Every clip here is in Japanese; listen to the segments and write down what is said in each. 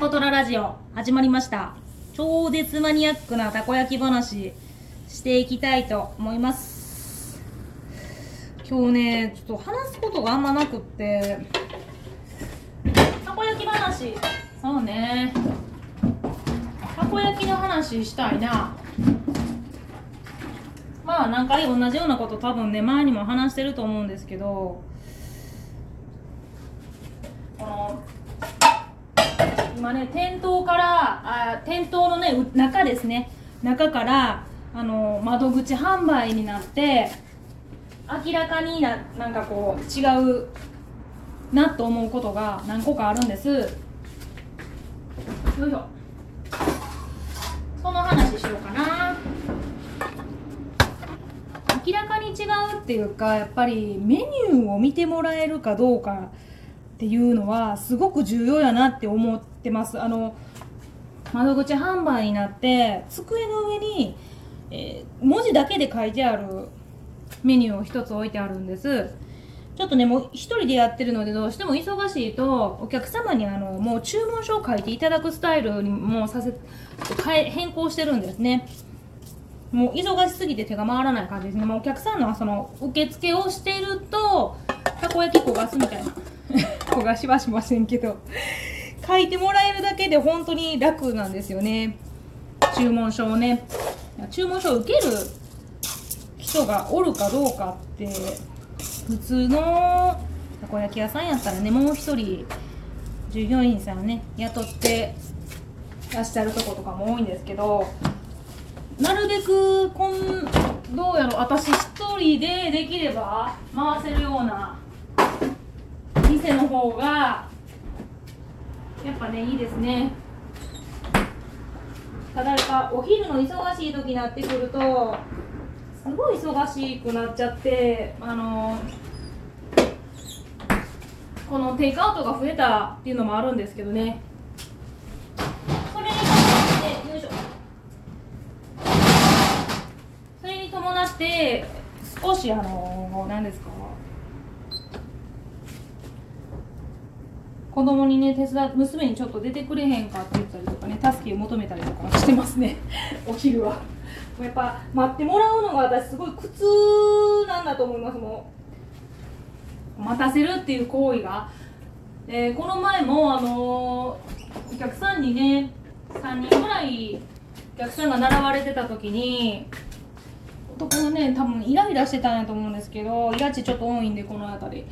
コトララジオ始まりました。超絶マニアックなたこ焼き話していきたいと思います。今日ねちょっと話すことがあんまなくって。たこ焼き話。そうね。たこ焼きの話したいな。まあ何回同じようなこと多分ね前にも話してると思うんですけどこの今ね店頭からあ店頭のね中ですね。中からあの窓口販売になって明らかにななんかこう違うなと思うことが何個かあるんです。よいしょ。その話しようかな。明らかに違うっていうかやっぱりメニューを見てもらえるかどうかっていうのはすごく重要やなって思っててます。あの窓口販売になって机の上に、えー、文字だけで書いてあるメニューを一つ置いてあるんです。ちょっとねもう一人でやってるのでどうしても忙しいとお客様にあのもう注文書を書いていただくスタイルにもさせ変え変更してるんですね。もう忙しすぎて手が回らない感じですね。もうお客さんのその受付をしてるとたこ焼き焦がすみたいな。焦がしはしませんけど。書いてもらえるだけで本当に楽なんですよね。注文書をね。注文書を受ける人がおるかどうかって普通のたこ焼き屋さんやったらねもう一人従業員さんね雇ってらっしゃるとことかも多いんですけどなるべくこんどうやろ私一人でできれば回せるような店の方がやっぱねいいですね。ただやっぱお昼の忙しい時になってくるとすごい忙しくなっちゃってあのこのテイクアウトが増えたっていうのもあるんですけどね。それに伴ってそれに伴って少しあの何ですか？子供にね手伝娘にちょっと出てくれへんかって言ったりとかね助けを求めたりとかしてますね。お昼は。やっぱ待ってもらうのが私すごい苦痛なんだと思いますもう。待たせるっていう行為が、えー、この前もあのー、お客さんにね3人ぐらいお客さんが並ばれてた時に男のね多分イライラしてたんやと思うんですけどイラチちょっと多いんでこの辺り。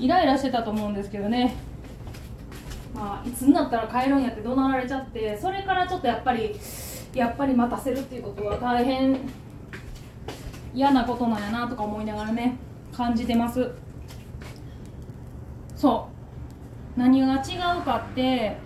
イライラしてたと思うんですけどね。まあ、いつになったら帰るんやって怒鳴られちゃってそれからちょっとやっぱりやっぱり待たせるっていうことは大変嫌なことなんやなとか思いながらね感じてます。そう。何が違うかって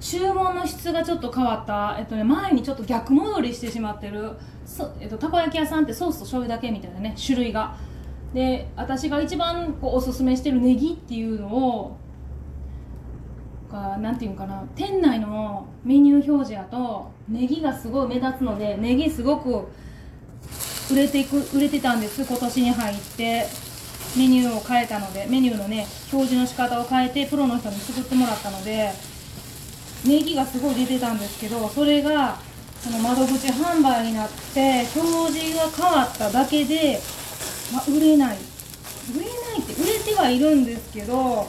注文の質がちょっと変わった、えっとね、前にちょっと逆戻りしてしまってる。そ、えっと、たこ焼き屋さんってソースと醤油だけみたいなね種類が。で私が一番こうおすすめしてるネギっていうのをかなんていうかな店内のメニュー表示やとネギがすごい目立つのでネギすごく売れていく売れてたんです今年に入って。メニューを変えたのでメニューのね表示の仕方を変えてプロの人に作ってもらったのでネギがすごい出てたんですけどそれがその窓口販売になって表示が変わっただけで、まあ、売れない。売れないって売れてはいるんですけど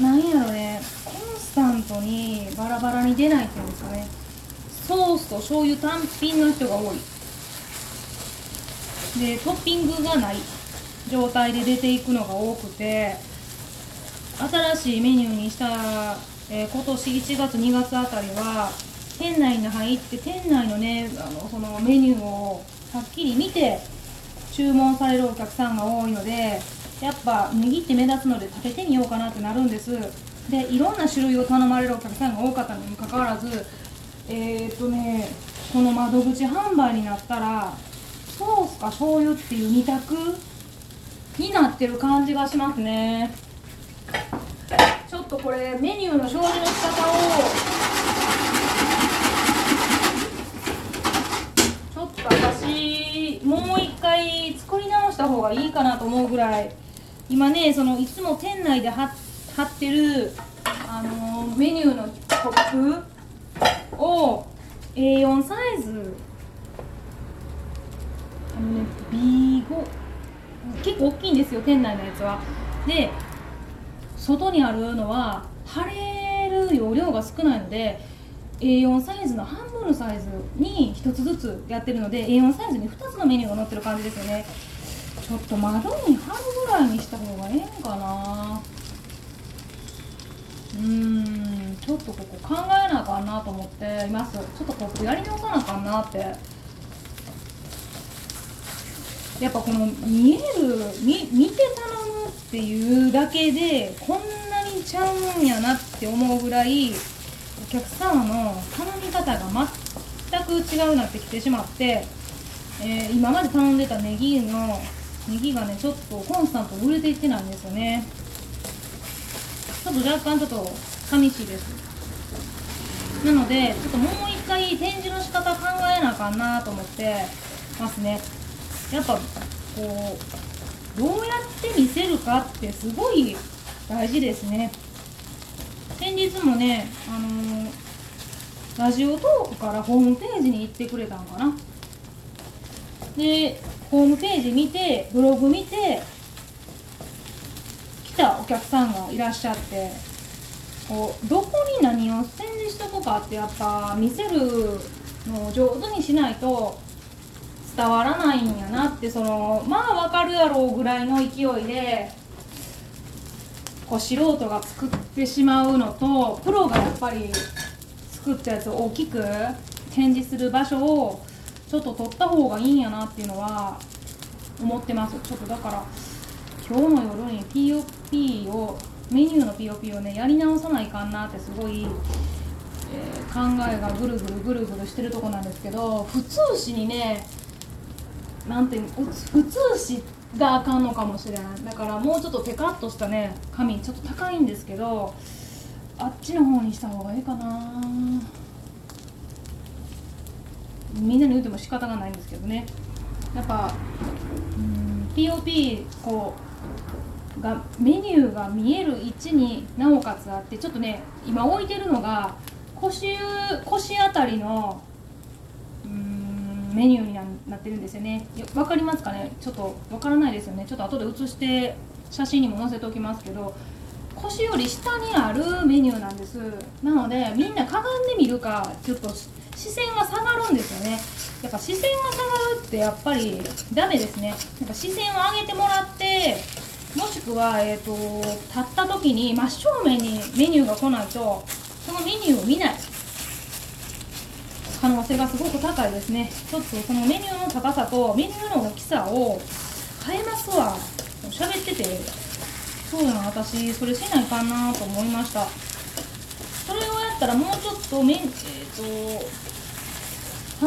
なんやろねコンスタントにバラバラに出ないっていうんですかねソースと醤油単品の人が多い。でトッピングがない状態で出ていくのが多くて新しいメニューにした、えー、今年1月2月あたりは店内に入って店内のねあのそのメニューをはっきり見て注文されるお客さんが多いのでやっぱネギって目立つので食べてみようかなってなるんです。でいろんな種類を頼まれるお客さんが多かったのにもかかわらずえー、っとねこの窓口販売になったらソースか醤油っていう2択になってる感じがしますね。ちょっとこれメニューの表示の仕方をちょっと私もう一回作り直した方がいいかなと思うぐらい今ねそのいつも店内で貼ってる、あの、メニューのコップを A4 サイズ。あのね B5 結構大きいんですよ店内のやつは。で外にあるのは貼れる容量が少ないので A4 サイズの半分のサイズに1つずつやってるので A4 サイズに2つのメニューが載ってる感じですよね。ちょっと窓に貼るぐらいにした方がええんかな。うーんちょっとここ考えなあかんなと思っています。ちょっとコップやり直さなあかんなって。やっぱこの見える見見て頼むっていうだけでこんなにちゃうんやなって思うぐらいお客様の頼み方が全く違うなってきてしまって、えー、今まで頼んでたネギのネギがねちょっとコンスタント売れていってないんですよね。ちょっと若干ちょっと寂しいです。なのでちょっともう一回展示の仕方考えなあかんなと思ってますね。やっぱこうどうやって見せるかってすごい大事ですね。先日もねあのー、ラジオトークからホームページに行ってくれたんかな。でホームページ見てブログ見て来たお客さんがいらっしゃってこうどこに何を展示しとくかってやっぱ見せるのを上手にしないと伝わらないんやなってそのまあ分かるやろうぐらいの勢いでこう素人が作ってしまうのとプロがやっぱり作ったやつを大きく展示する場所をちょっと取った方がいいんやなっていうのは思ってます。ちょっとだから今日の夜に POP をメニューの POP をねやり直さないかんなってすごい、えー、考えがぐるぐるぐるぐるしてるとこなんですけど普通紙にねなんていう普通紙があかんのかもしれない。だからもうちょっとテカッとしたね紙ちょっと高いんですけどあっちの方にした方がいいかなみんなに言うても仕方がないんですけどね。やっぱ POP こうがメニューが見える位置になおかつあってちょっとね今置いてるのが腰腰あたりのメニューになってるんですよね。分かりますかね？ちょっと分からないですよね。ちょっと後で写して写真にも載せておきますけど腰より下にあるメニューなんです。なのでみんなかがんでみるかちょっと視線が下がるんですよね。やっぱ視線が下がるってやっぱりダメですね。やっぱ視線を上げてもらってもしくは、えーと、立った時に真正面にメニューが来ないとそのメニューを見ない。可能性がすごく高いですね。ちょっとそのメニューの高さとメニューの大きさを変えますわ。喋ってて。そうだな私それしないかなと思いました。それをやったらもうちょっとメえっ、ー、と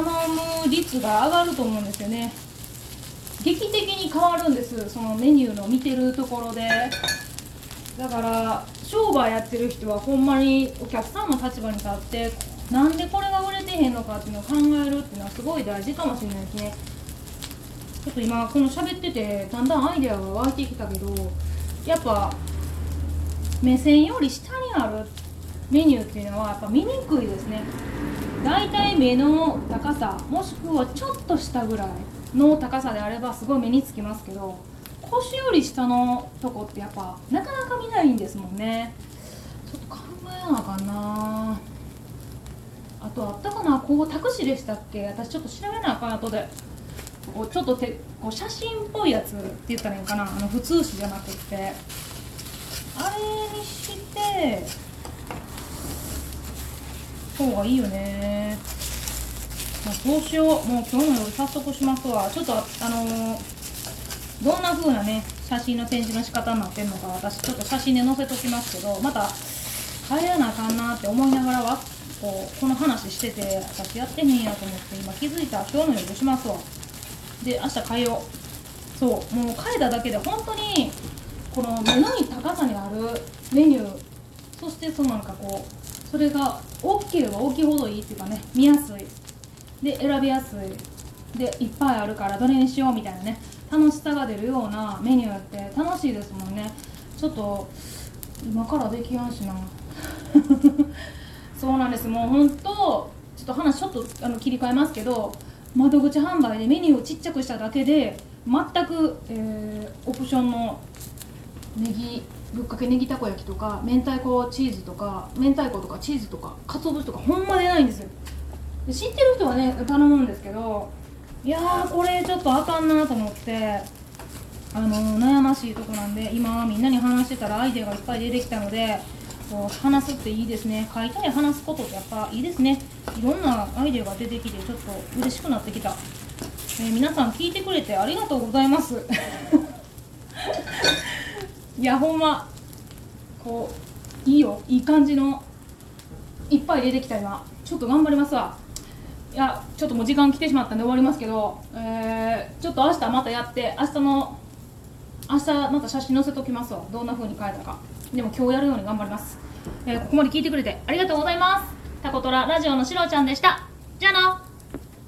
頼む率が上がると思うんですよね。劇的に変わるんですそのメニューの見てるところで。だから商売やってる人はほんまにお客さんの立場に立ってなんでこれが売れてへんのかっていうのを考えるっていうのはすごい大事かもしれないですね。ちょっと今この喋っててだんだんアイデアが湧いてきたけどやっぱ目線より下にあるメニューっていうのはやっぱ見にくいですね。大体目の高さもしくはちょっと下ぐらいの高さであればすごい目につきますけど腰より下のとこってやっぱなかなか見ないんですもんね。ちょっと考えなあかんな。あとあったかな？こうタクシーでしたっけ？私ちょっと調べなあかん後で。こうちょっとてこう写真っぽいやつって言ったらいいかな？あの普通紙じゃなくって。あれにして方がいいよね。まあ、そうしよう。もう今日の夜早速しますわ。ちょっとあのー、どんな風なね写真の展示の仕方になってるのか私ちょっと写真で載せときますけどまた帰らなあかんなって思いながらはこうこの話してて私やってへんやと思って今気づいた今日の夜しますわ。で明日変えよう。そうもう変えただけで本当にこの目の高さにあるメニューそしてそのなんかこうそれが大きければ大きいほどいいっていうかね見やすい。で選びやすい。でいっぱいあるからどれにしようみたいなね楽しさが出るようなメニューって楽しいですもんね。ちょっと今からできやんしな。そうなんです。もう本当ちょっと話ちょっとあの切り替えますけど窓口販売でメニューをちっちゃくしただけで全く、えーオプションのネギぶっかけネギたこ焼きとか明太子チーズとか明太子とかチーズとか鰹節とかほんま出ないんですよ。で知ってる人はね頼むんですけどいやーこれちょっとあかんなと思ってあの悩ましいとこなんで今みんなに話してたらアイデアがいっぱい出てきたのでこう話すっていいですね。書いたり話すことってやっぱいいですね。いろんなアイデアが出てきてちょっと嬉しくなってきた、えー皆さん聞いてくれてありがとうございます。いやほんまこういいよいい感じのいっぱい出てきた今。ちょっと頑張りますわ。いやちょっともう時間来てしまったんで終わりますけど、えーちょっと明日またやって明日の明日また写真載せときますわ。どんな風に変えたか。でも今日やるように頑張ります、えーここまで聞いてくれてありがとうございます。タコトララジオのしろちゃんでした。じゃあな。